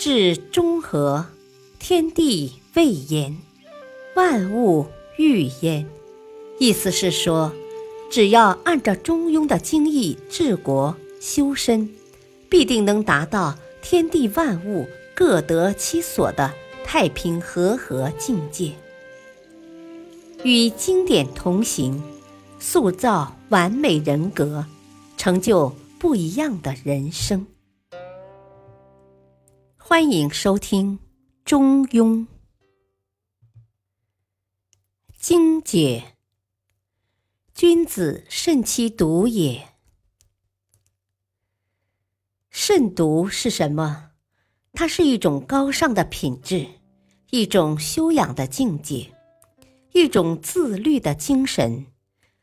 至中和，天地未焉，万物欲焉。意思是说，只要按照中庸的精义治国修身，必定能达到天地万物各得其所的太平和合境界。与经典同行，塑造完美人格，成就不一样的人生。欢迎收听《中庸》精解。君子慎其独也。慎独是什么？它是一种高尚的品质，一种修养的境界，一种自律的精神，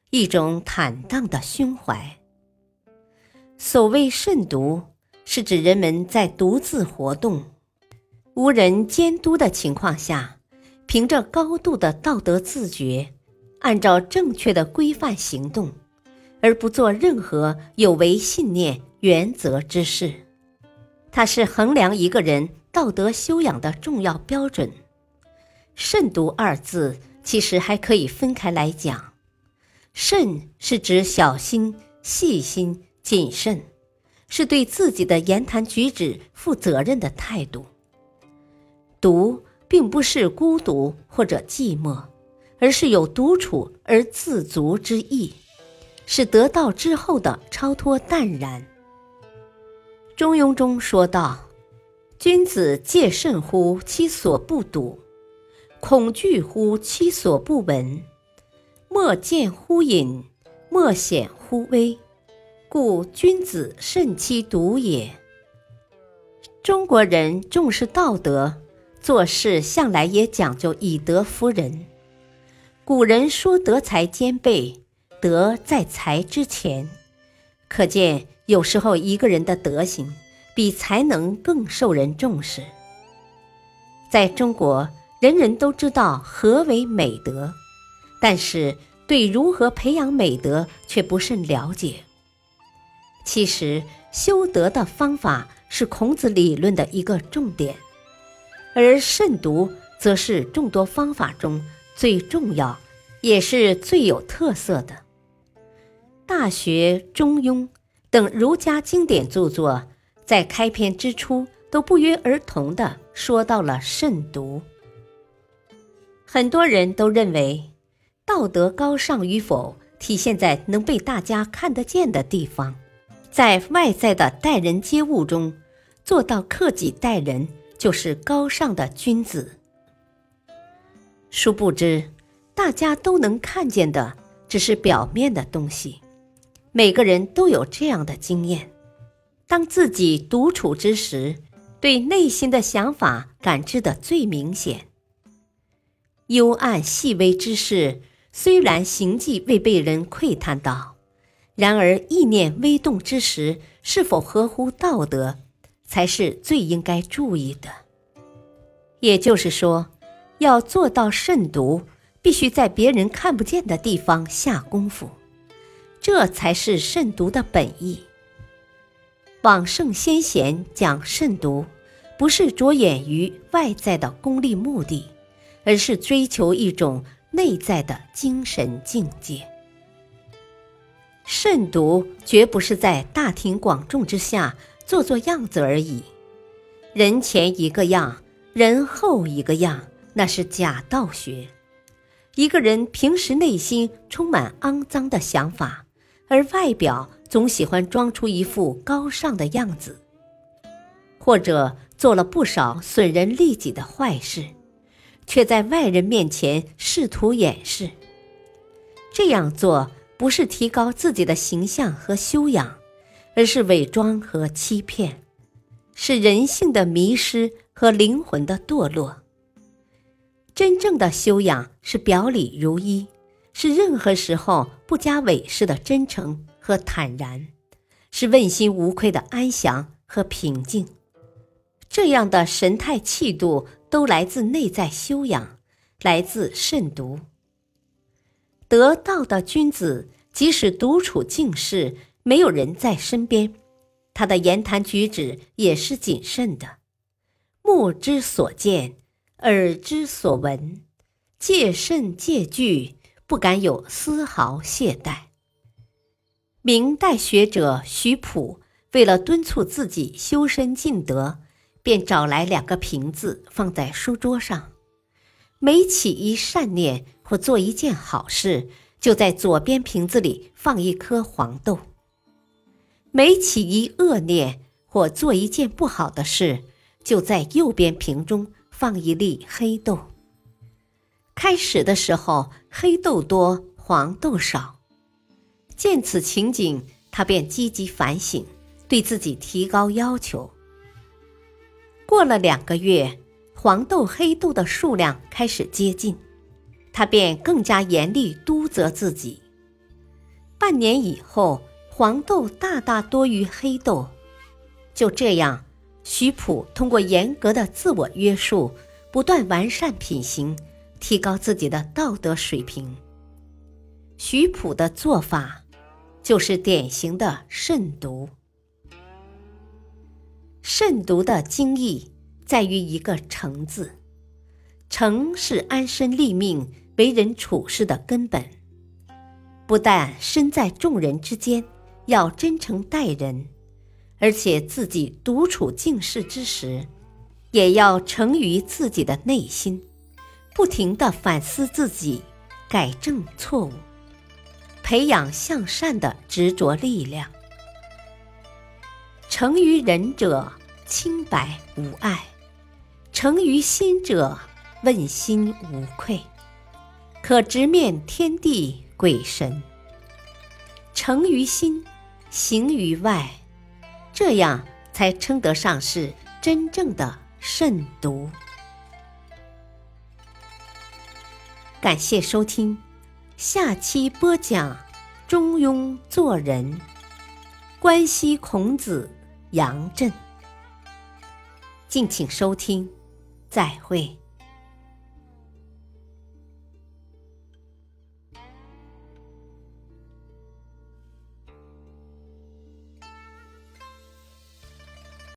一种坦荡的胸怀。所谓慎独。是指人们在独自活动、无人监督的情况下，凭着高度的道德自觉，按照正确的规范行动，而不做任何有违信念原则之事。它是衡量一个人道德修养的重要标准。慎独二字其实还可以分开来讲，慎是指小心、细心、谨慎。是对自己的言谈举止负责任的态度。独并不是孤独或者寂寞，而是有独处而自足之意，是得道之后的超脱淡然。中庸中说道：“君子戒慎乎其所不睹，恐惧乎其所不闻，莫见乎隐，莫显乎微。”故君子慎其独也。中国人重视道德，做事向来也讲究以德服人。古人说德才兼备，德在才之前，可见有时候一个人的德行比才能更受人重视。在中国，人人都知道何为美德，但是对如何培养美德却不甚了解。其实，修德的方法是孔子理论的一个重点，而慎独则是众多方法中最重要，也是最有特色的。《大学》《中庸》等儒家经典著作，在开篇之初都不约而同地说到了慎独。很多人都认为，道德高尚与否体现在能被大家看得见的地方。在外在的待人接物中，做到克己待人，就是高尚的君子。殊不知，大家都能看见的只是表面的东西。每个人都有这样的经验：当自己独处之时，对内心的想法感知的最明显。幽暗细微之事，虽然行迹未被人窥探到。然而，意念微动之时，是否合乎道德，才是最应该注意的。也就是说，要做到慎独，必须在别人看不见的地方下功夫，这才是慎独的本意。往圣先贤讲慎独，不是着眼于外在的功利目的，而是追求一种内在的精神境界。慎独绝不是在大庭广众之下做做样子而已，人前一个样，人后一个样，那是假道学。一个人平时内心充满肮脏的想法，而外表总喜欢装出一副高尚的样子，或者做了不少损人利己的坏事，却在外人面前试图掩饰，这样做。不是提高自己的形象和修养，而是伪装和欺骗，是人性的迷失和灵魂的堕落。真正的修养是表里如一，是任何时候不加伪饰的真诚和坦然，是问心无愧的安详和平静。这样的神态气度都来自内在修养，来自慎独。得道的君子，即使独处静室，没有人在身边，他的言谈举止也是谨慎的，目之所见，耳之所闻，戒慎戒惧，不敢有丝毫懈怠。明代学者徐溥为了敦促自己修身尽德，便找来两个瓶子放在书桌上，每起一善念或做一件好事。就在左边瓶子里放一颗黄豆。每起一恶念或做一件不好的事，就在右边瓶中放一粒黑豆。开始的时候，黑豆多，黄豆少。见此情景，他便积极反省，对自己提高要求。过了两个月，黄豆、黑豆的数量开始接近。他便更加严厉督责自己。半年以后，黄豆大大多于黑豆。就这样，徐溥通过严格的自我约束，不断完善品行，提高自己的道德水平。徐溥的做法，就是典型的慎独。慎独的精义，在于一个“诚”字，“诚”是安身立命。为人处事的根本，不但身在众人之间要真诚待人，而且自己独处静室之时，也要诚于自己的内心，不停的反思自己，改正错误，培养向善的执着力量。诚于人者，清白无碍；诚于心者，问心无愧。可直面天地鬼神，诚于心，行于外，这样才称得上是真正的慎独。感谢收听，下期播讲《中庸做人》，关西孔子杨震。敬请收听，再会。